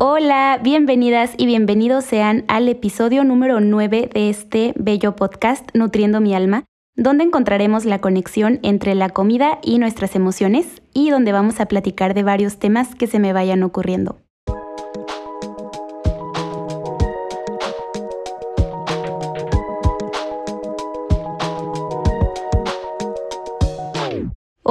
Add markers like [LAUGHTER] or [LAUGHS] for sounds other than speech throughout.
Hola, bienvenidas y bienvenidos sean al episodio número 9 de este bello podcast Nutriendo mi alma, donde encontraremos la conexión entre la comida y nuestras emociones y donde vamos a platicar de varios temas que se me vayan ocurriendo.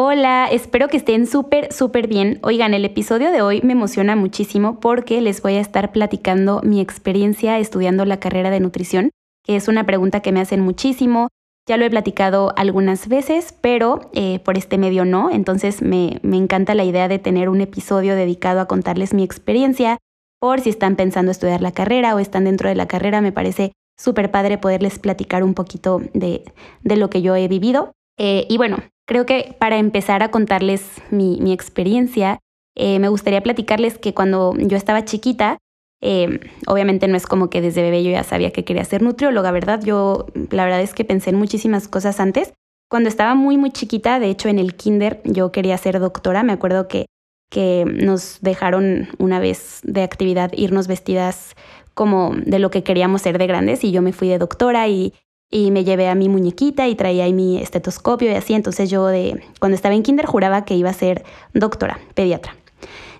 Hola, espero que estén súper, súper bien. Oigan, el episodio de hoy me emociona muchísimo porque les voy a estar platicando mi experiencia estudiando la carrera de nutrición, que es una pregunta que me hacen muchísimo. Ya lo he platicado algunas veces, pero eh, por este medio no. Entonces me, me encanta la idea de tener un episodio dedicado a contarles mi experiencia, por si están pensando estudiar la carrera o están dentro de la carrera. Me parece súper padre poderles platicar un poquito de, de lo que yo he vivido. Eh, y bueno, Creo que para empezar a contarles mi, experiencia, eh, me gustaría platicarles que cuando yo estaba chiquita, eh, obviamente no es como que desde bebé yo ya sabía que quería ser nutrióloga, ¿verdad? Yo la verdad es que pensé en muchísimas cosas antes. Cuando estaba muy, muy chiquita, de hecho en el kinder yo quería ser doctora. Me acuerdo que, que nos dejaron una vez de actividad irnos vestidas como de lo que queríamos ser de grandes y yo me fui de doctora y y me llevé a mi muñequita y traía ahí mi estetoscopio y así. Entonces yo de cuando estaba en kinder juraba que iba a ser doctora, pediatra.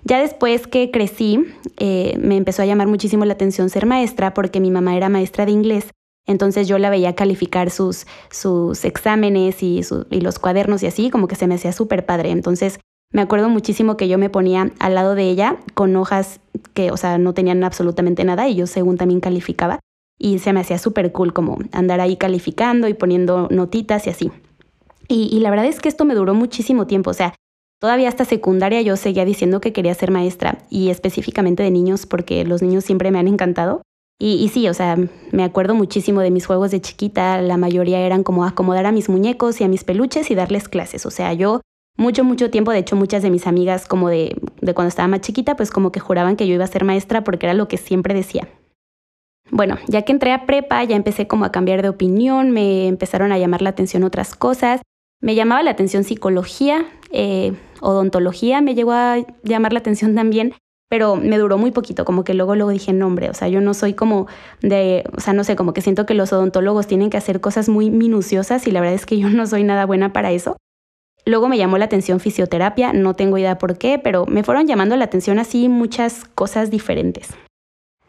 Ya después que crecí, eh, me empezó a llamar muchísimo la atención ser maestra porque mi mamá era maestra de inglés. Entonces yo la veía calificar sus, sus exámenes y, y los cuadernos y así, como que se me hacía súper padre. Entonces me acuerdo muchísimo que yo me ponía al lado de ella con hojas que, o sea, no tenían absolutamente nada y yo según también calificaba y se me hacía súper cool como andar ahí calificando y poniendo notitas y así. Y, la verdad es que esto me duró muchísimo tiempo, o sea, todavía hasta secundaria yo seguía diciendo que quería ser maestra y específicamente de niños porque los niños siempre me han encantado. Y, y, sí, o sea, me acuerdo muchísimo de mis juegos de chiquita, la mayoría eran como acomodar a mis muñecos y a mis peluches y darles clases, o sea, yo mucho, mucho tiempo, de hecho muchas de mis amigas como de, de cuando estaba más chiquita, pues como que juraban que yo iba a ser maestra porque era lo que siempre decía. Bueno, ya que entré a prepa, ya empecé como a cambiar de opinión, me empezaron a llamar la atención otras cosas. Me llamaba la atención psicología, eh, odontología me llegó a llamar la atención también, pero me duró muy poquito, como que luego luego dije, no hombre, o sea, yo no soy como de, o sea, no sé, como que siento que los odontólogos tienen que hacer cosas muy minuciosas y la verdad es que yo no soy nada buena para eso. Luego me llamó la atención fisioterapia, no tengo idea por qué, pero me fueron llamando la atención así muchas cosas diferentes.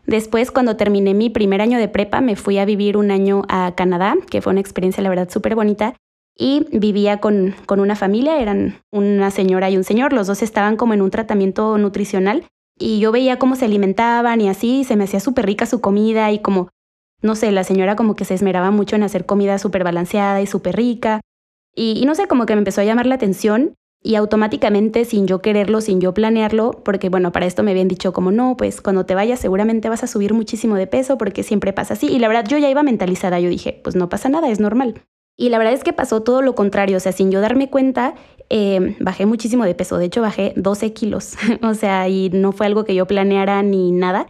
Después, cuando terminé mi primer año de prepa, me fui a vivir un año a Canadá, que fue una experiencia, la verdad, súper bonita. Y vivía con, con una familia, eran una señora y un señor, los dos estaban como en un tratamiento nutricional y yo veía cómo se alimentaban y así, se me hacía súper rica su comida y como, no sé, la señora como que se esmeraba mucho en hacer comida súper balanceada y súper rica. Y, y, no sé, como que me empezó a llamar la atención y automáticamente sin yo quererlo, sin yo planearlo, porque bueno, para esto me habían dicho como no, pues cuando te vayas seguramente vas a subir muchísimo de peso porque siempre pasa así. Y la verdad yo ya iba mentalizada, yo dije, pues no pasa nada, es normal. Y la verdad es que pasó todo lo contrario, o sea, sin yo darme cuenta, eh, bajé muchísimo de peso, de hecho bajé 12 kilos, [LAUGHS] o sea, y no fue algo que yo planeara ni nada.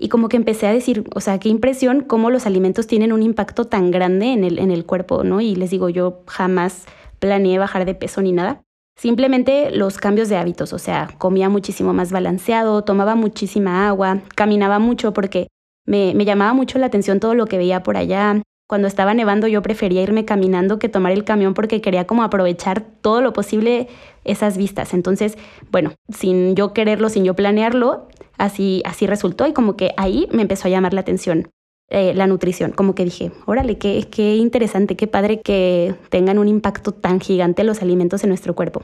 Y como que empecé a decir, o sea, qué impresión cómo los alimentos tienen un impacto tan grande en el, en el cuerpo, ¿no? Y les digo, yo jamás planeé bajar de peso ni nada. Simplemente los cambios de hábitos, o sea, comía muchísimo más balanceado, tomaba muchísima agua, caminaba mucho porque me, me, llamaba mucho la atención todo lo que veía por allá. Cuando estaba nevando yo prefería irme caminando que tomar el camión porque quería como aprovechar todo lo posible esas vistas. Entonces, bueno, sin yo quererlo, sin yo planearlo, así, así resultó y como que ahí me empezó a llamar la atención eh, la nutrición. Como que dije, órale, qué, qué interesante, qué padre que tengan un impacto tan gigante los alimentos en nuestro cuerpo.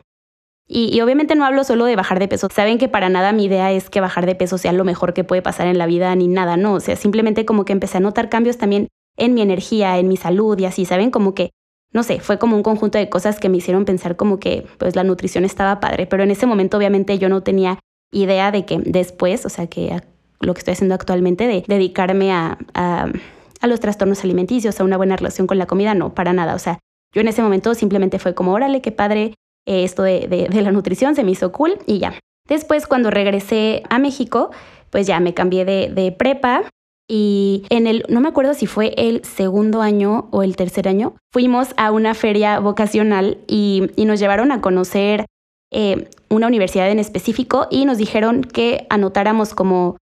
Y, obviamente no hablo solo de bajar de peso. Saben que para nada mi idea es que bajar de peso sea lo mejor que puede pasar en la vida ni nada, no. O sea, simplemente como que empecé a notar cambios también en mi energía, en mi salud y así, ¿saben? Como que, no sé, fue como un conjunto de cosas que me hicieron pensar como que pues la nutrición estaba padre. Pero en ese momento obviamente yo no tenía idea de que después, o sea, que lo que estoy haciendo actualmente de dedicarme a, a, los trastornos alimenticios, a una buena relación con la comida, no, para nada. O sea, yo en ese momento simplemente fue como, órale, qué padre eh, esto de, de, la nutrición, se me hizo cool y ya. Después, cuando regresé a México, pues ya me cambié de, de prepa y en el, no me acuerdo si fue el segundo año o el tercer año, fuimos a una feria vocacional y, y nos llevaron a conocer eh, una universidad en específico y nos dijeron que anotáramos como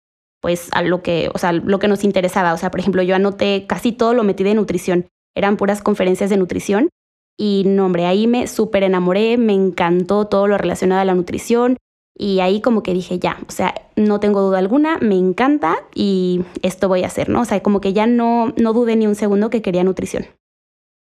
pues a lo que, o sea, lo que nos interesaba. O sea, por ejemplo, yo anoté casi todo lo metí de nutrición. Eran puras conferencias de nutrición. Y no, hombre, ahí me súper enamoré, me encantó todo lo relacionado a la nutrición. Y ahí como que dije, ya, o sea, no tengo duda alguna, me encanta y esto voy a hacer, ¿no? O sea, como que ya no, no dudé ni un segundo que quería nutrición.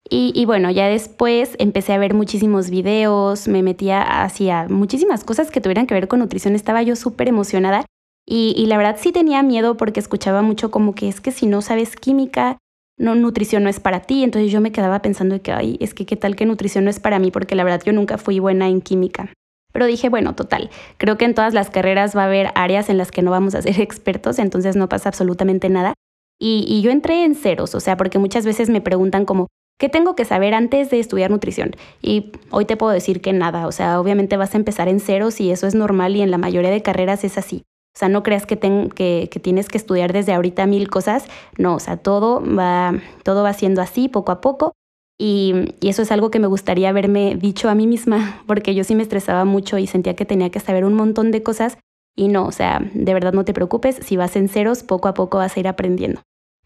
Y, y, bueno, ya después empecé a ver muchísimos videos, me metía hacia muchísimas cosas que tuvieran que ver con nutrición, estaba yo súper emocionada y, la verdad sí tenía miedo porque escuchaba mucho como que es que si no sabes química, no, nutrición no es para ti, entonces yo me quedaba pensando que, ay, es que qué tal que nutrición no es para mí porque la verdad yo nunca fui buena en química. Pero dije, bueno, total, creo que en todas las carreras va a haber áreas en las que no vamos a ser [LAUGHS] expertos, entonces no pasa absolutamente nada. Y, y yo entré en ceros, o sea, porque muchas veces me preguntan como, ¿Qué tengo que saber antes de estudiar nutrición? Y hoy te puedo decir que nada, o sea, obviamente vas a empezar en ceros y eso es normal y en la mayoría de carreras es así. O sea, no creas que, que, tienes que estudiar desde ahorita mil cosas, no, o sea, todo va, todo va siendo así poco a poco y, y eso es algo que me gustaría haberme dicho a mí misma, [LAUGHS] porque yo sí me estresaba mucho y sentía que tenía que saber un montón de cosas y no, o sea, de verdad no te preocupes, si vas en ceros, poco a poco vas a ir aprendiendo.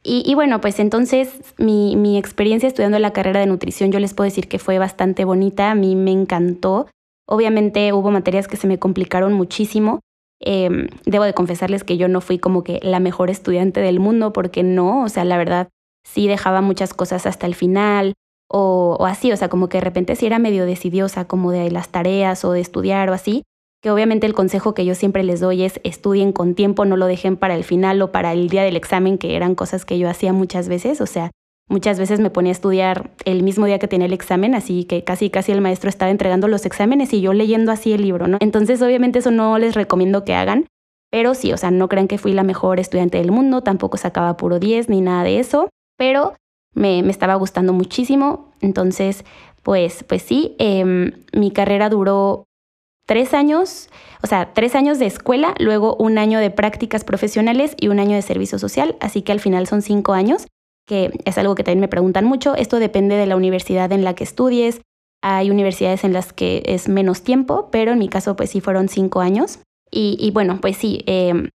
Y, bueno, pues entonces mi, mi, experiencia estudiando la carrera de nutrición yo les puedo decir que fue bastante bonita, a mí me encantó. Obviamente hubo materias que se me complicaron muchísimo. Em, debo de confesarles que yo no fui como que la mejor estudiante del mundo porque no, o sea, la verdad sí dejaba muchas cosas hasta el final o, o así, o sea, como que de repente sí era medio decidiosa como de las tareas o de estudiar o así que obviamente el consejo que yo siempre les doy es estudien con tiempo, no lo dejen para el final o para el día del examen, que eran cosas que yo hacía muchas veces, o sea, muchas veces me ponía a estudiar el mismo día que tenía el examen, así que casi casi el maestro estaba entregando los exámenes y yo leyendo así el libro, ¿no? Entonces, obviamente eso no les recomiendo que hagan, pero sí, o sea, no crean que fui la mejor estudiante del mundo, tampoco sacaba puro 10 ni nada de eso, pero me, me estaba gustando muchísimo, entonces, pues, pues sí, eh, mi carrera duró tres años, o sea, tres años de escuela, luego un año de prácticas profesionales y un año de servicio social, así que al final son cinco años, que es algo que también me preguntan mucho. Esto depende de la universidad en la que estudies. Hay universidades en las que es menos tiempo, pero en mi caso pues sí fueron cinco años. Y, bueno, pues sí, em,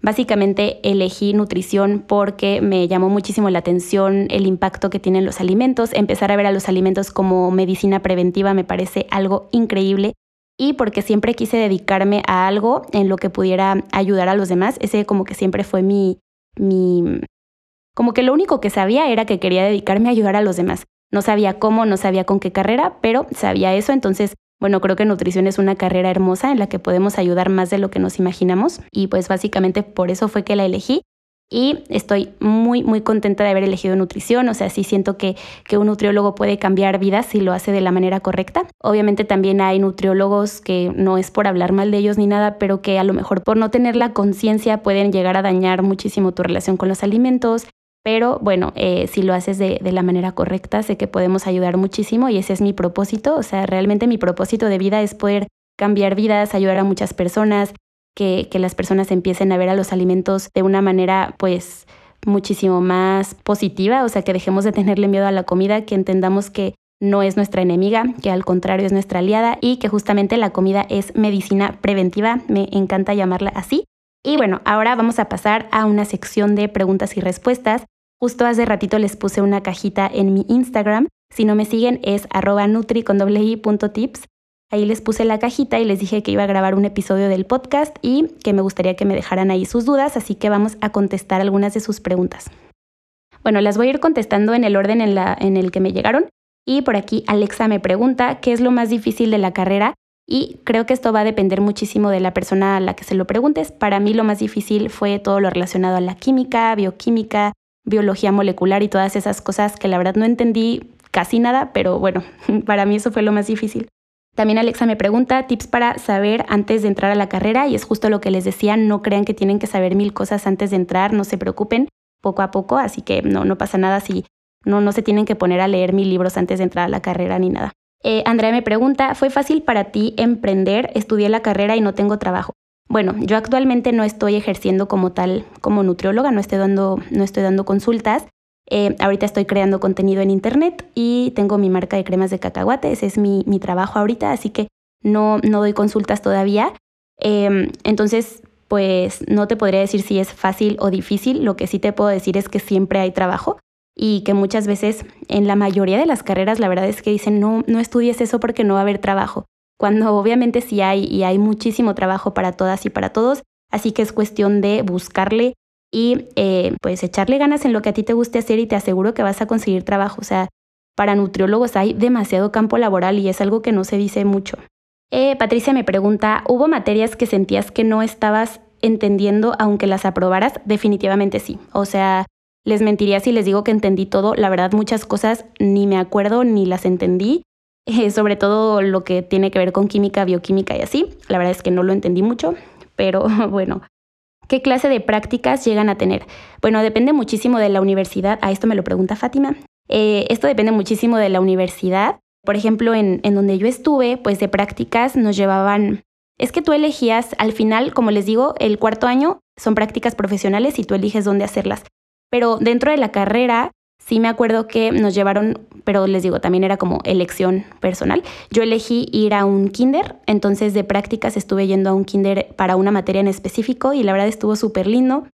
básicamente elegí nutrición porque me llamó muchísimo la atención el impacto que tienen los alimentos. Empezar a ver a los alimentos como medicina preventiva me parece algo increíble y porque siempre quise dedicarme a algo en lo que pudiera ayudar a los demás. Ese como que siempre fue mi, mi, como que lo único que sabía era que quería dedicarme a ayudar a los demás. No sabía cómo, no sabía con qué carrera, pero sabía eso. Entonces, bueno, creo que nutrición es una carrera hermosa en la que podemos ayudar más de lo que nos imaginamos. Y pues básicamente por eso fue que la elegí y estoy muy, muy contenta de haber elegido nutrición. O sea, sí siento que, que un nutriólogo puede cambiar vidas si lo hace de la manera correcta. Obviamente también hay nutriólogos que no es por hablar mal de ellos ni nada, pero que a lo mejor por no tener la conciencia pueden llegar a dañar muchísimo tu relación con los alimentos. Pero bueno, eh, si lo haces de, de la manera correcta, sé que podemos ayudar muchísimo y ese es mi propósito. O sea, realmente mi propósito de vida es poder cambiar vidas, ayudar a muchas personas, que, las personas empiecen a ver a los alimentos de una manera pues muchísimo más positiva, o sea, que dejemos de tenerle miedo a la comida, que entendamos que no es nuestra enemiga, que al contrario es nuestra aliada y que justamente la comida es medicina preventiva, me encanta llamarla así. Y bueno, ahora vamos a pasar a una sección de preguntas y respuestas. Justo hace ratito les puse una cajita en mi Instagram. Si no me siguen es arroba Ahí les puse la cajita y les dije que iba a grabar un episodio del podcast y que me gustaría que me dejaran ahí sus dudas, así que vamos a contestar algunas de sus preguntas. Bueno, las voy a ir contestando en el orden en, en el que me llegaron. Y por aquí Alexa me pregunta qué es lo más difícil de la carrera y creo que esto va a depender muchísimo de la persona a la que se lo preguntes. Para mí lo más difícil fue todo lo relacionado a la química, bioquímica, biología molecular y todas esas cosas que la verdad no entendí casi nada, pero bueno, [LAUGHS] para mí eso fue lo más difícil. También Alexa me pregunta tips para saber antes de entrar a la carrera y es justo lo que les decía, no crean que tienen que saber mil cosas antes de entrar, no se preocupen, poco a poco, así que no, no pasa nada si no, no se tienen que poner a leer mil libros antes de entrar a la carrera ni nada. Eh, Andrea me pregunta, ¿fue fácil para ti emprender? Estudié la carrera y no tengo trabajo. Bueno, yo actualmente no estoy ejerciendo como tal, como nutrióloga, no estoy dando, no estoy dando consultas, eh, ahorita estoy creando contenido en internet y tengo mi marca de cremas de cacahuate, ese es mi, trabajo ahorita, así que no, no doy consultas todavía. Em, entonces, pues no te podría decir si es fácil o difícil, lo que sí te puedo decir es que siempre hay trabajo y que muchas veces en la mayoría de las carreras la verdad es que dicen no, no estudies eso porque no va a haber trabajo, cuando obviamente sí hay y hay muchísimo trabajo para todas y para todos, así que es cuestión de buscarle y eh, pues echarle ganas en lo que a ti te guste hacer y te aseguro que vas a conseguir trabajo, o sea, para nutriólogos hay demasiado campo laboral y es algo que no se dice mucho. Eh, Patricia me pregunta, ¿hubo materias que sentías que no estabas entendiendo aunque las aprobaras? Definitivamente sí. O sea, les mentiría si les digo que entendí todo. La verdad, muchas cosas ni me acuerdo ni las entendí. Eh, sobre todo lo que tiene que ver con química, bioquímica y así. La verdad es que no lo entendí mucho, pero [LAUGHS] bueno. ¿Qué clase de prácticas llegan a tener? Bueno, depende muchísimo de la universidad. A esto me lo pregunta Fátima. Eh, esto depende muchísimo de la universidad. Por ejemplo, en, en donde yo estuve, pues de prácticas nos llevaban... Es que tú elegías, al final, como les digo, el cuarto año son prácticas profesionales y tú eliges dónde hacerlas. Pero dentro de la carrera, sí me acuerdo que nos llevaron, pero les digo, también era como elección personal. Yo elegí ir a un kinder, entonces de prácticas estuve yendo a un kinder para una materia en específico y la verdad estuvo súper lindo.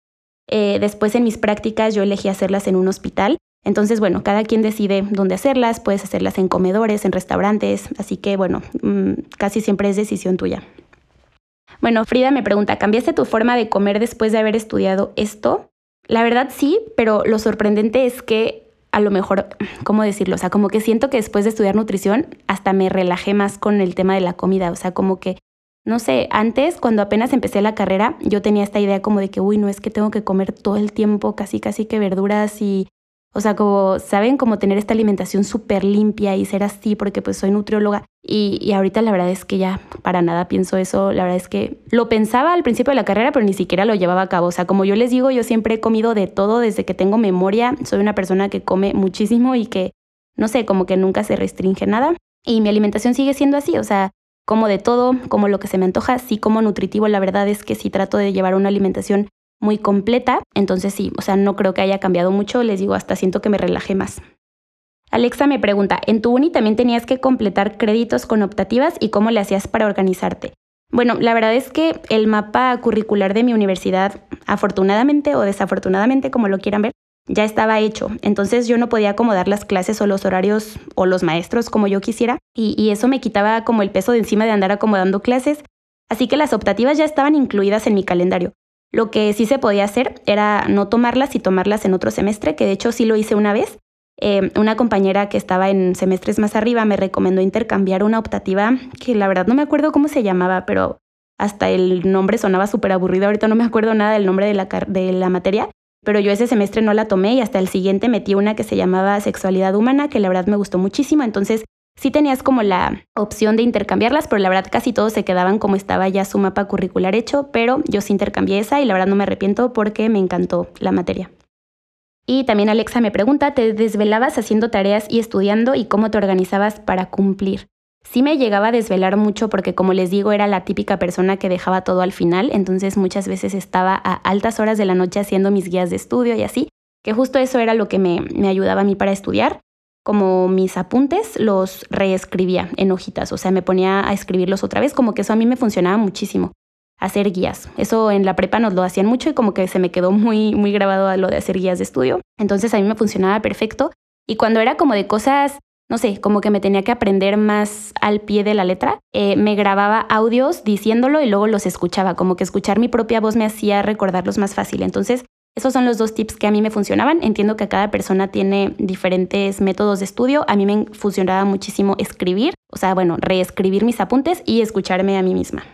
Eh, después en mis prácticas yo elegí hacerlas en un hospital entonces, bueno, cada quien decide dónde hacerlas, puedes hacerlas en comedores, en restaurantes, así que bueno, mm, casi siempre es decisión tuya. Bueno, Frida me pregunta, ¿cambiaste tu forma de comer después de haber estudiado esto? La verdad sí, pero lo sorprendente es que a lo mejor, [CLEARS THROAT] ¿cómo decirlo? O sea, como que siento que después de estudiar nutrición hasta me relajé más con el tema de la comida, o sea, como que, no sé, antes cuando apenas empecé la carrera, yo tenía esta idea como de que, uy, no es que tengo que comer todo el tiempo casi, casi que verduras y o sea, como, ¿saben? Como tener esta alimentación súper limpia y ser así porque pues soy nutrióloga. Y, y, ahorita la verdad es que ya para nada pienso eso. La verdad es que lo pensaba al principio de la carrera, pero ni siquiera lo llevaba a cabo. O sea, como yo les digo, yo siempre he comido de todo desde que tengo memoria. Soy una persona que come muchísimo y que, no sé, como que nunca se restringe nada. Y mi alimentación sigue siendo así. O sea, como de todo, como lo que se me antoja, sí como nutritivo. La verdad es que sí trato de llevar una alimentación muy completa, entonces sí, o sea, no creo que haya cambiado mucho, les digo, hasta siento que me relajé más. Alexa me pregunta, ¿en tu uni también tenías que completar créditos con optativas y cómo le hacías para organizarte? Bueno, la verdad es que el mapa curricular de mi universidad, afortunadamente o desafortunadamente, como lo quieran ver, ya estaba hecho. Entonces yo no podía acomodar las clases o los horarios o los maestros como yo quisiera y, y eso me quitaba como el peso de encima de andar acomodando clases. Así que las optativas ya estaban incluidas en mi calendario. Lo que sí se podía hacer era no tomarlas y tomarlas en otro semestre, que de hecho sí lo hice una vez. Eh, una compañera que estaba en semestres más arriba me recomendó intercambiar una optativa que la verdad no me acuerdo cómo se llamaba, pero hasta el nombre sonaba súper aburrido. Ahorita no me acuerdo nada del nombre de la, de la materia, pero yo ese semestre no la tomé y hasta el siguiente metí una que se llamaba Sexualidad Humana, que la verdad me gustó muchísimo. Entonces Sí tenías como la opción de intercambiarlas, pero la verdad casi todos se quedaban como estaba ya su mapa curricular hecho, pero yo sí intercambié esa y la verdad no me arrepiento porque me encantó la materia. Y también Alexa me pregunta, ¿te desvelabas haciendo tareas y estudiando y cómo te organizabas para cumplir? Sí me llegaba a desvelar mucho porque como les digo era la típica persona que dejaba todo al final, entonces muchas veces estaba a altas horas de la noche haciendo mis guías de estudio y así, que justo eso era lo que me, me ayudaba a mí para estudiar como mis apuntes los reescribía en hojitas, o sea, me ponía a escribirlos otra vez, como que eso a mí me funcionaba muchísimo, hacer guías. Eso en la prepa nos lo hacían mucho y como que se me quedó muy, muy grabado a lo de hacer guías de estudio. Entonces a mí me funcionaba perfecto. Y cuando era como de cosas, no sé, como que me tenía que aprender más al pie de la letra, eh, me grababa audios diciéndolo y luego los escuchaba, como que escuchar mi propia voz me hacía recordarlos más fácil. Entonces esos son los dos tips que a mí me funcionaban. Entiendo que cada persona tiene diferentes métodos de estudio. A mí me funcionaba muchísimo escribir, o sea, bueno, reescribir mis apuntes y escucharme a mí misma.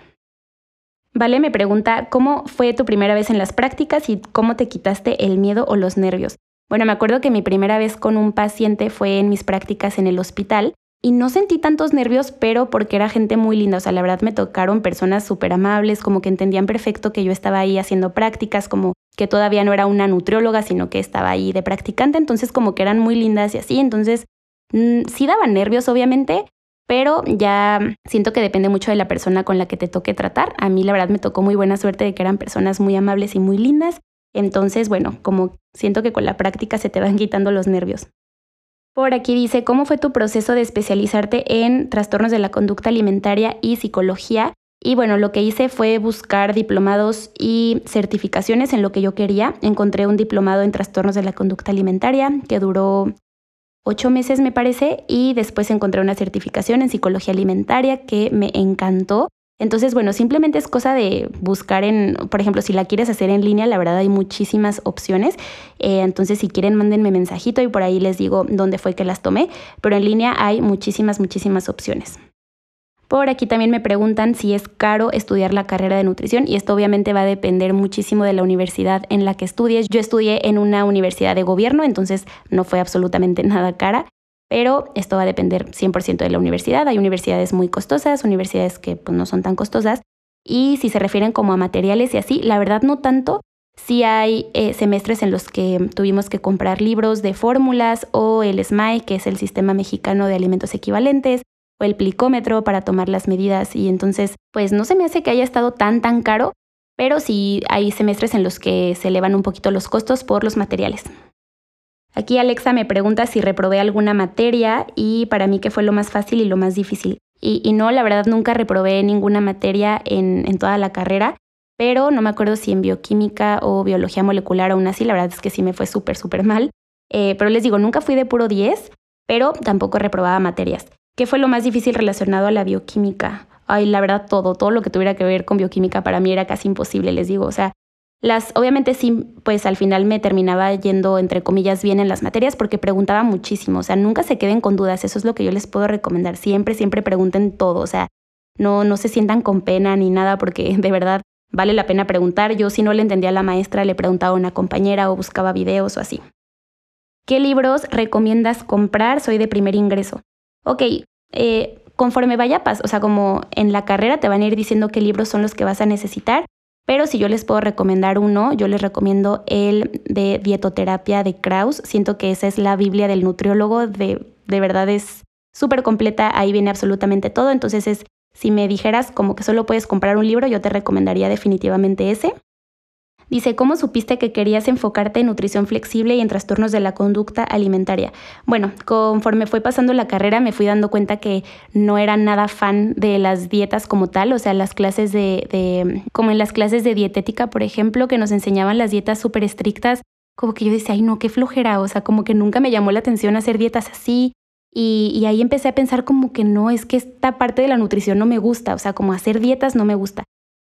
Vale me pregunta, ¿cómo fue tu primera vez en las prácticas y cómo te quitaste el miedo o los nervios? Bueno, me acuerdo que mi primera vez con un paciente fue en mis prácticas en el hospital y no sentí tantos nervios, pero porque era gente muy linda, o sea, la verdad me tocaron personas súper amables, como que entendían perfecto que yo estaba ahí haciendo prácticas, como que todavía no era una nutrióloga, sino que estaba ahí de practicante, entonces como que eran muy lindas y así, entonces mm, sí daban nervios obviamente, pero ya siento que depende mucho de la persona con la que te toque tratar. A mí la verdad me tocó muy buena suerte de que eran personas muy amables y muy lindas, entonces bueno, como siento que con la práctica se te van [LAUGHS] quitando los nervios. Por aquí dice, ¿cómo fue tu proceso de especializarte en trastornos de la conducta alimentaria y psicología? Y bueno, lo que hice fue buscar diplomados y certificaciones en lo que yo quería. Encontré un diplomado en trastornos de la conducta alimentaria que duró ocho meses, me parece, y después encontré una certificación en psicología alimentaria que me encantó. Entonces, bueno, simplemente es cosa de buscar en, por ejemplo, si la quieres hacer en línea, la verdad hay muchísimas opciones. Eh, entonces, si quieren, mándenme mensajito y por ahí les digo dónde fue que las tomé. Pero en línea hay muchísimas, muchísimas opciones. Por aquí también me preguntan si es caro estudiar la carrera de nutrición y esto obviamente va a depender muchísimo de la universidad en la que estudies. Yo estudié en una universidad de gobierno, entonces no fue absolutamente [LAUGHS] nada cara, pero esto va a depender 100% de la universidad. Hay universidades muy costosas, universidades que pues, no son tan costosas y si se refieren como a materiales y así, la verdad no tanto. Sí hay eh, semestres en los que tuvimos que comprar libros de fórmulas o el SMAE, que es el Sistema Mexicano de Alimentos Equivalentes, el plicómetro para tomar las medidas y entonces pues no se me hace que haya estado tan tan caro, pero sí hay semestres en los que se elevan un poquito los costos por los materiales. Aquí Alexa me pregunta si reprobé alguna materia y para mí qué fue lo más fácil y lo más difícil. Y, no, la verdad nunca reprobé ninguna materia en, en toda la carrera, pero no me acuerdo si en bioquímica o biología molecular aún así, la verdad es que sí me fue súper, súper mal. Eh, pero les digo, nunca fui de puro 10, pero tampoco reprobaba materias. ¿Qué fue lo más difícil relacionado a la bioquímica? Ay, la verdad, todo, todo lo que tuviera que ver con bioquímica para mí era casi imposible, les digo. O sea, las, obviamente sí, pues al final me terminaba yendo, entre comillas, bien en las materias porque preguntaba muchísimo. O sea, nunca se queden con dudas. Eso es lo que yo les puedo recomendar. Siempre, siempre pregunten todo. O sea, no, no se sientan con pena ni nada porque [LAUGHS] de verdad vale la pena preguntar. Yo si no le entendía a la maestra, le preguntaba a una compañera o buscaba videos o así. ¿Qué libros recomiendas comprar? Soy de primer ingreso ok, eh, conforme vaya, o sea, como en la carrera te van a ir diciendo qué libros son los que vas a necesitar, pero si yo les puedo recomendar uno, yo les recomiendo el de dietoterapia de Kraus. Siento que esa es la Biblia del nutriólogo, de, de verdad es súper completa, ahí viene absolutamente todo, entonces es, si me dijeras como que solo puedes comprar un libro, yo te recomendaría definitivamente ese. Dice, ¿cómo supiste que querías enfocarte en nutrición flexible y en trastornos de la conducta alimentaria? Bueno, conforme fue pasando la carrera me fui dando cuenta que no era nada fan de las dietas como tal, o sea, las clases de, como en las clases de dietética, por ejemplo, que nos enseñaban las dietas súper estrictas, como que yo decía, ay no, qué flojera, o sea, como que nunca me llamó la atención hacer dietas así. Y, y ahí empecé a pensar como que no, es que esta parte de la nutrición no me gusta, o sea, como hacer dietas no me gusta.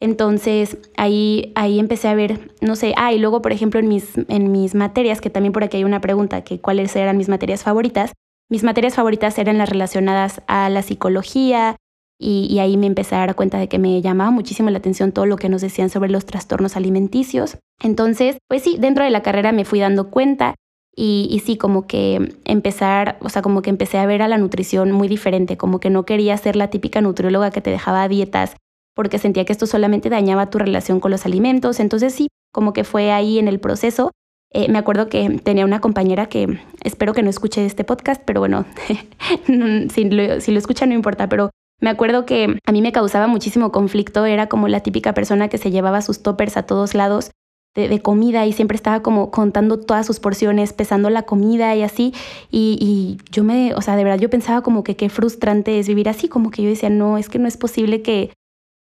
Entonces ahí, ahí empecé a ver, no sé, ah, y luego por ejemplo en mis, en mis materias, que también por aquí hay una pregunta, que cuáles eran mis materias favoritas, mis materias favoritas eran las relacionadas a la psicología y, ahí me empecé a dar cuenta de que me llamaba muchísimo la atención todo lo que nos decían sobre los trastornos alimenticios. Entonces, pues sí, dentro de la carrera me fui dando cuenta y, y, sí, como que empezar, o sea, como que empecé a ver a la nutrición muy diferente, como que no quería ser la típica nutrióloga que te dejaba dietas porque sentía que esto solamente dañaba tu relación con los alimentos. Entonces sí, como que fue ahí en el proceso. Eh, me acuerdo que tenía una compañera que espero que no escuche este podcast, pero bueno, [LAUGHS] si, lo, si lo escucha no importa, pero me acuerdo que a mí me causaba muchísimo conflicto, era como la típica persona que se llevaba sus toppers a todos lados de, comida y siempre estaba como contando todas sus porciones, pesando la comida y así. Y, y, yo me, o sea, de verdad yo pensaba como que qué frustrante es vivir así, como que yo decía, no, es que no es posible que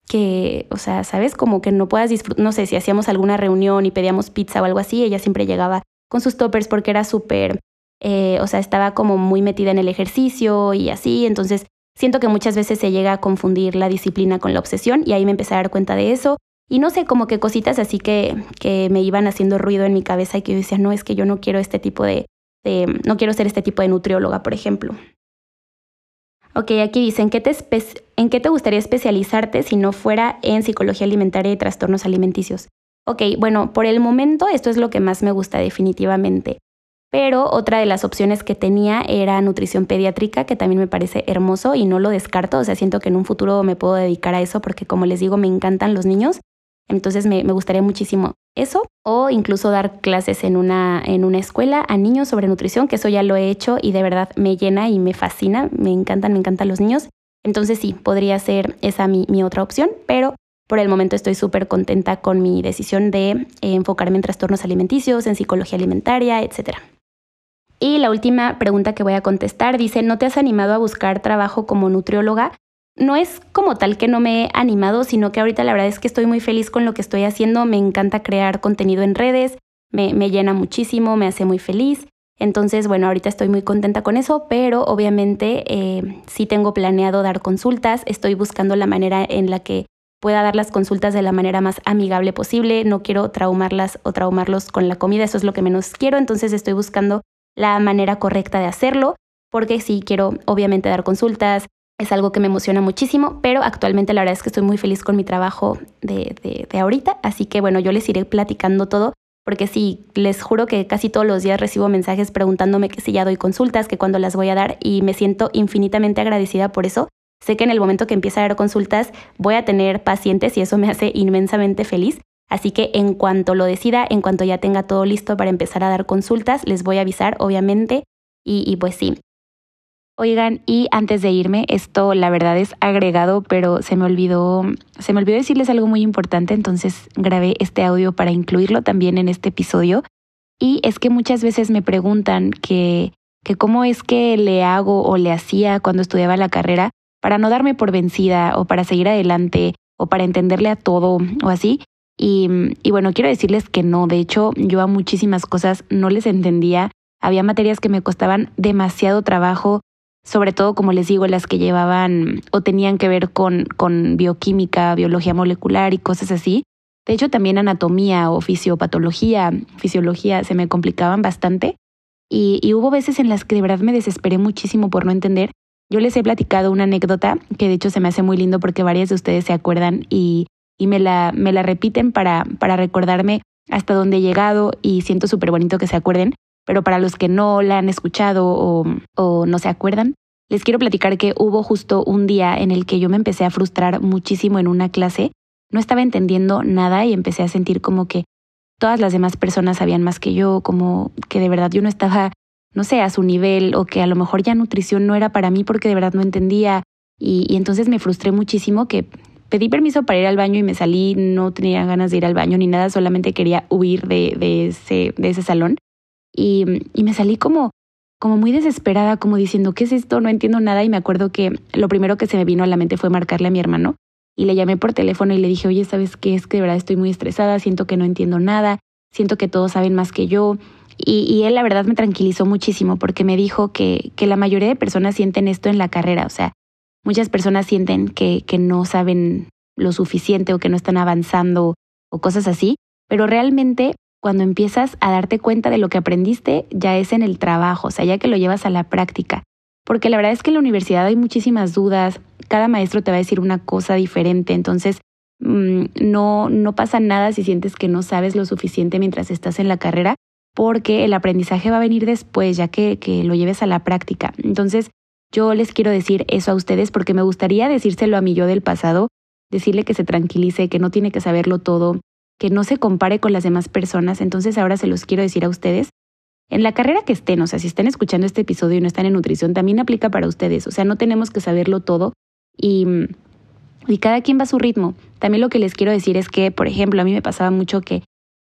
que, o sea, ¿sabes? Como que no puedas disfrutar, no sé, si hacíamos alguna reunión y pedíamos pizza o algo así, ella siempre llegaba con sus toppers porque era súper, eh, o sea, estaba como muy metida en el ejercicio y así, entonces siento que muchas veces se llega a confundir la disciplina con la obsesión y ahí me empecé a dar cuenta de eso. Y no sé, como que cositas así que, que me iban haciendo ruido en mi cabeza y que yo decía, no, es que yo no quiero este tipo de, de no quiero ser este tipo de nutrióloga, por ejemplo. Ok, aquí dicen, ¿qué te ¿en qué te gustaría especializarte si no fuera en psicología alimentaria y trastornos alimenticios? Ok, bueno, por el momento esto es lo que más me gusta definitivamente. Pero otra de las opciones que tenía era nutrición pediátrica, que también me parece hermoso y no lo descarto. O sea, siento que en un futuro me puedo dedicar a eso porque como les digo, me encantan los niños. Entonces me, gustaría muchísimo eso o incluso dar clases en una, en una escuela a niños sobre nutrición, que eso ya lo he hecho y de verdad me llena y me fascina, me encantan, me encantan los niños. Entonces sí, podría ser esa mi, otra opción, pero por el momento estoy súper contenta con mi decisión de eh, enfocarme en trastornos alimenticios, en psicología alimentaria, etc. Y la última pregunta que voy a contestar dice, ¿no te has animado a buscar trabajo como nutrióloga? No es como tal que no me he animado, sino que ahorita la verdad es que estoy muy feliz con lo que estoy haciendo, me encanta crear contenido en redes, me, llena muchísimo, me hace muy feliz. Entonces, bueno, ahorita estoy muy contenta con eso, pero obviamente eh, sí tengo planeado dar consultas, estoy buscando la manera en la que pueda dar las consultas de la manera más amigable posible, no quiero traumarlas o traumarlos con la comida, eso es lo que menos quiero, entonces estoy buscando la manera correcta de hacerlo, porque sí quiero obviamente dar consultas, es algo que me emociona muchísimo, pero actualmente la verdad es que estoy muy feliz con mi trabajo de, de, ahorita, así que bueno, yo les iré platicando todo porque sí, les juro que casi todos los días recibo mensajes preguntándome si ya doy consultas, que cuándo las voy a dar y me siento infinitamente agradecida por eso. Sé que en el momento que empiece a dar consultas voy a tener pacientes y eso me hace inmensamente feliz. Así que en cuanto lo decida, en cuanto ya tenga todo listo para empezar a dar consultas, les voy a avisar, obviamente. Y, y pues sí, Oigan, y antes de irme, esto la verdad es agregado, pero se me olvidó, se me olvidó decirles algo muy importante, entonces grabé este audio para incluirlo también en este episodio. Y es que muchas veces me preguntan que, que cómo es que le hago o le hacía cuando estudiaba la carrera para no darme por vencida o para seguir adelante o para entenderle a todo o así. Y, y bueno, quiero decirles que no, de hecho yo a muchísimas cosas no les entendía, había materias que me costaban demasiado trabajo, sobre todo, como les digo, las que llevaban o tenían que ver con, con bioquímica, biología molecular y cosas así. De hecho, también anatomía o fisiopatología, fisiología se me complicaban bastante. Y, y, hubo veces en las que de verdad me desesperé muchísimo por no entender. Yo les he platicado una anécdota que de hecho se me hace muy lindo porque varias de ustedes se acuerdan y, y me, la, me la repiten para, para recordarme hasta dónde he llegado y siento súper bonito que se acuerden pero para los que no la han escuchado o, no se acuerdan, les quiero platicar que hubo justo un día en el que yo me empecé a frustrar muchísimo en una clase, no estaba entendiendo nada y empecé a sentir como que todas las demás personas sabían más que yo, como que de verdad yo no estaba, no sé, a su nivel o que a lo mejor ya nutrición no era para mí porque de verdad no entendía. Y, y entonces me frustré muchísimo que pedí permiso para ir al baño y me salí, no tenía ganas de ir al baño ni nada, solamente quería huir de, de, ese, de ese salón y, me salí como, como muy desesperada, como diciendo, ¿qué es esto? No entiendo nada y me acuerdo que lo primero que se me vino a la mente fue marcarle a mi hermano y le llamé por teléfono y le dije, oye, ¿sabes qué? Es que de verdad estoy muy estresada, siento que no entiendo nada, siento que todos saben más que yo. Y, y él la verdad me tranquilizó muchísimo porque me dijo que, que la mayoría de personas sienten esto en la carrera, o sea, muchas personas sienten que, que no saben lo suficiente o que no están avanzando o cosas así, pero realmente cuando empiezas a darte cuenta de lo que aprendiste, ya es en el trabajo, o sea, ya que lo llevas a la práctica. Porque la verdad es que en la universidad hay muchísimas dudas, cada maestro te va a decir una cosa diferente, entonces mm, no, no pasa nada si sientes que no sabes lo suficiente mientras estás en la carrera, porque el aprendizaje va a venir después, ya que, que lo lleves a la práctica. Entonces, yo les quiero decir eso a ustedes porque me gustaría decírselo a mi yo del pasado, decirle que se tranquilice, que no tiene que saberlo todo, que no se compare con las demás personas, entonces ahora se los quiero decir a ustedes. En la carrera que estén, o sea, si están escuchando este episodio y no están en nutrición, también aplica para ustedes, o sea, no tenemos que saberlo todo y, y cada quien va a su ritmo. También lo que les quiero decir es que, por ejemplo, a mí me pasaba mucho que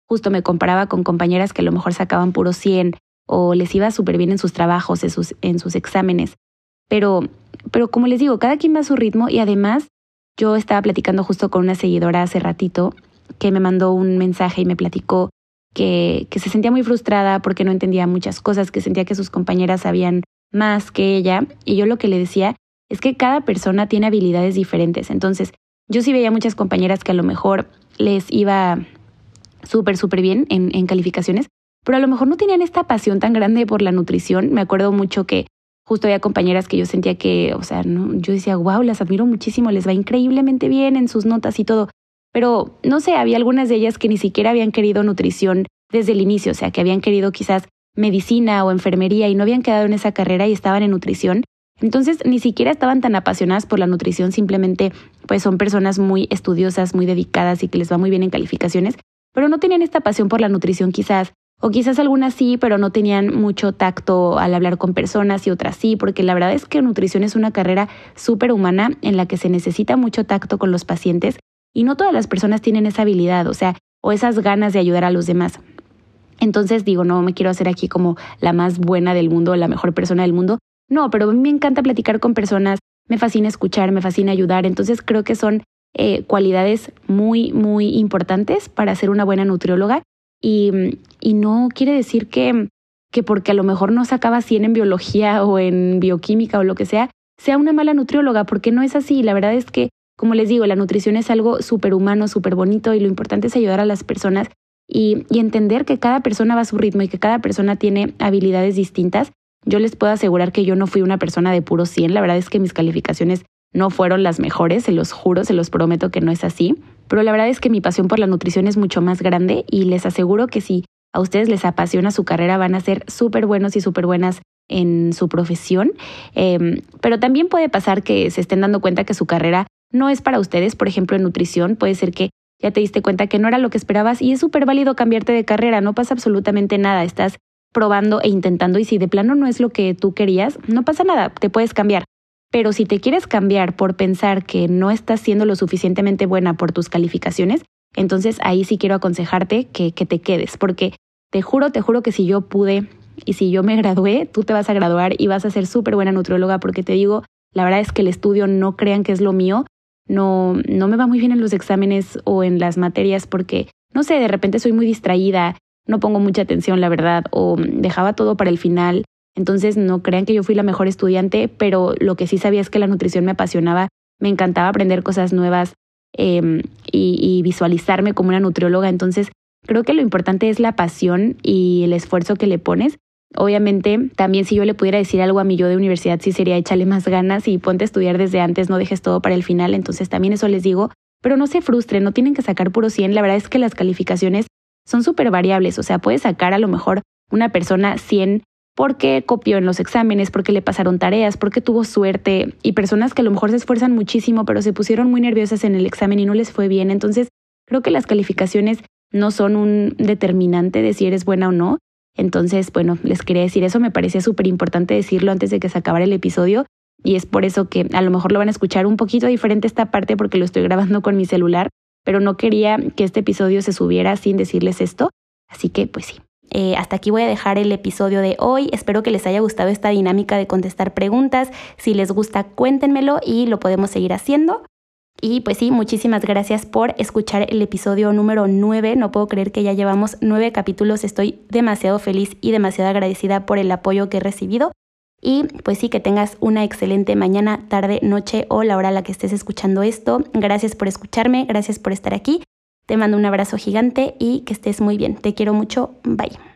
justo me comparaba con compañeras que a lo mejor sacaban puro 100 o les iba súper bien en sus trabajos, en sus, en sus exámenes. Pero, pero como les digo, cada quien va a su ritmo y además yo estaba platicando justo con una seguidora hace ratito que me mandó un mensaje y me platicó que, que se sentía muy frustrada porque no entendía muchas cosas, que sentía que sus compañeras sabían más que ella. Y yo lo que le decía es que cada persona tiene habilidades diferentes. Entonces, yo sí veía muchas compañeras que a lo mejor les iba súper, súper bien en, en calificaciones, pero a lo mejor no tenían esta pasión tan grande por la nutrición. Me acuerdo mucho que justo había compañeras que yo sentía que, o sea, no, yo decía, wow, las admiro muchísimo, les va increíblemente bien en sus notas y todo, pero no sé, había algunas de ellas que ni siquiera habían querido nutrición desde el inicio, o sea, que habían querido quizás medicina o enfermería y no habían quedado en esa carrera y estaban en nutrición. Entonces, ni siquiera estaban tan apasionadas por la nutrición, simplemente pues son personas muy estudiosas, muy dedicadas y que les va muy bien en calificaciones, pero no tenían esta pasión por la nutrición quizás, o quizás algunas sí, pero no tenían mucho tacto al hablar con personas y otras sí, porque la verdad es que nutrición es una carrera súper humana en la que se necesita mucho tacto con los pacientes y no todas las personas tienen esa habilidad, o sea, o esas ganas de ayudar a los demás. Entonces digo, no me quiero hacer aquí como la más buena del mundo, la mejor persona del mundo. No, pero a mí me encanta platicar con personas, me fascina escuchar, me fascina ayudar. Entonces creo que son eh, cualidades muy, muy importantes para ser una buena nutrióloga. Y, y no quiere decir que, que porque a lo mejor no sacaba 100 en biología o en bioquímica o lo que sea, sea una mala nutrióloga, porque no es así. La verdad es que, como les digo, la nutrición es algo súper humano, súper bonito y lo importante es ayudar a las personas y, entender que cada persona va a su ritmo y que cada persona tiene habilidades distintas. Yo les puedo asegurar que yo no fui una persona de puro 100, la verdad es que mis calificaciones no fueron las mejores, se los juro, se los prometo que no es así, pero la verdad es que mi pasión por la nutrición es mucho más grande y les aseguro que si a ustedes les apasiona su carrera van a ser súper buenos y súper buenas en su profesión, em, pero también puede pasar que se estén dando cuenta que su carrera no es para ustedes, por ejemplo en nutrición, puede ser que ya te diste cuenta que no era lo que esperabas y es súper válido cambiarte de carrera, no pasa absolutamente nada, estás probando e intentando y si de plano no es lo que tú querías, no pasa nada, te puedes cambiar. Pero si te quieres cambiar por pensar que no estás siendo lo suficientemente buena por tus calificaciones, entonces ahí sí quiero aconsejarte que, que te quedes, porque te juro, te juro que si yo pude y si yo me [LAUGHS] gradué, tú te vas a graduar y vas a ser súper buena nutrióloga, porque te digo, la verdad es que el estudio no crean que es lo mío, no, no me va muy bien en los exámenes o en las materias porque, no sé, de repente soy muy distraída, no pongo mucha atención, la verdad, o dejaba todo para el final. Entonces no crean que yo fui la mejor estudiante, pero lo que sí sabía es que la nutrición me apasionaba, me encantaba aprender cosas nuevas em, y, y visualizarme como una nutrióloga. Entonces creo que lo importante es la pasión y el esfuerzo que le pones. Obviamente, también si yo le pudiera decir algo a mi yo de universidad, sí sería échale más ganas y ponte a estudiar desde antes, no dejes todo para el final. Entonces también eso les digo, pero no se frustren, no tienen que sacar puro 100. La verdad es que las calificaciones son súper variables, o sea, puede sacar a lo mejor una persona 100 porque copió en los exámenes, porque le pasaron tareas, porque tuvo suerte, y personas que a lo mejor se esfuerzan muchísimo, pero se pusieron muy nerviosas en el examen y no les fue bien. Entonces, creo que las calificaciones no son un determinante de si eres buena o no. Entonces, bueno, les quería decir eso, me parecía súper importante decirlo antes de que se acabara el episodio y es por eso que a lo mejor lo van a escuchar un poquito diferente esta parte porque lo estoy grabando con mi celular, pero no quería que este episodio se subiera sin decirles esto. Así que, pues sí. Eh, hasta aquí voy a dejar el episodio de hoy. Espero que les haya gustado esta dinámica de contestar preguntas. Si les gusta, cuéntenmelo y lo podemos seguir haciendo. Y pues sí, muchísimas gracias por escuchar el episodio número 9. No puedo creer que ya llevamos nueve capítulos. Estoy demasiado feliz y demasiado agradecida por el apoyo que he recibido. Y pues sí, que tengas una excelente mañana, tarde, noche o la hora a la que estés escuchando esto. Gracias por escucharme, gracias por estar aquí. Te mando un abrazo gigante y que estés muy bien. Te quiero mucho. Bye.